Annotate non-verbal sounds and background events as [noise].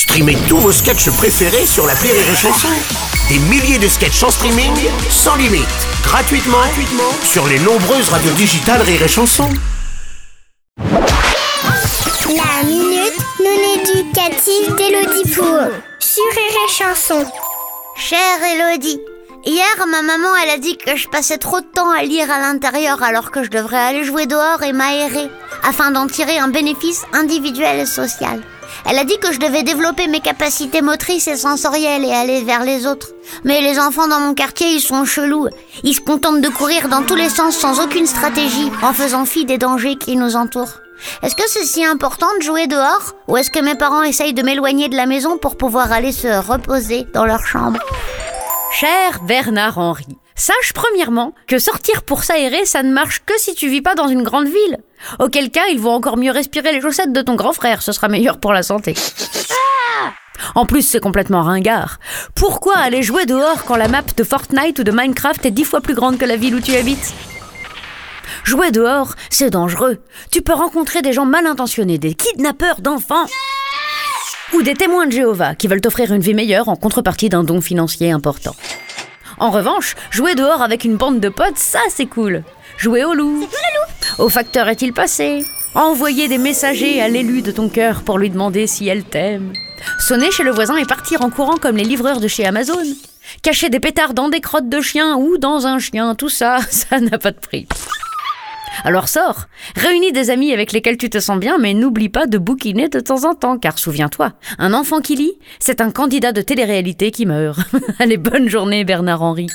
Streamez tous vos sketchs préférés sur la Rire et Chanson. Des milliers de sketchs en streaming, sans limite, gratuitement, gratuitement sur les nombreuses radios digitales Rire et Chanson. La minute non éducative d'Elodie Pour sur Rire et Chanson. Chère Elodie, hier ma maman elle a dit que je passais trop de temps à lire à l'intérieur alors que je devrais aller jouer dehors et m'aérer afin d'en tirer un bénéfice individuel et social. Elle a dit que je devais développer mes capacités motrices et sensorielles et aller vers les autres. Mais les enfants dans mon quartier, ils sont chelous. Ils se contentent de courir dans tous les sens sans aucune stratégie, en faisant fi des dangers qui nous entourent. Est-ce que c'est si important de jouer dehors? Ou est-ce que mes parents essayent de m'éloigner de la maison pour pouvoir aller se reposer dans leur chambre? Cher Bernard Henry, sache premièrement que sortir pour s'aérer, ça ne marche que si tu vis pas dans une grande ville. Auquel cas, il vaut encore mieux respirer les chaussettes de ton grand frère, ce sera meilleur pour la santé. En plus, c'est complètement ringard. Pourquoi aller jouer dehors quand la map de Fortnite ou de Minecraft est dix fois plus grande que la ville où tu habites? Jouer dehors, c'est dangereux. Tu peux rencontrer des gens mal intentionnés, des kidnappeurs d'enfants ou des témoins de Jéhovah qui veulent t'offrir une vie meilleure en contrepartie d'un don financier important. En revanche, jouer dehors avec une bande de potes, ça c'est cool. Jouer au loup. Au facteur est-il passé? Envoyer des messagers à l'élu de ton cœur pour lui demander si elle t'aime. Sonner chez le voisin et partir en courant comme les livreurs de chez Amazon. Cacher des pétards dans des crottes de chien ou dans un chien, tout ça, [laughs] ça n'a pas de prix. Alors sors, réunis des amis avec lesquels tu te sens bien, mais n'oublie pas de bouquiner de temps en temps, car souviens-toi, un enfant qui lit, c'est un candidat de télé-réalité qui meurt. [laughs] Allez, bonne journée Bernard Henry.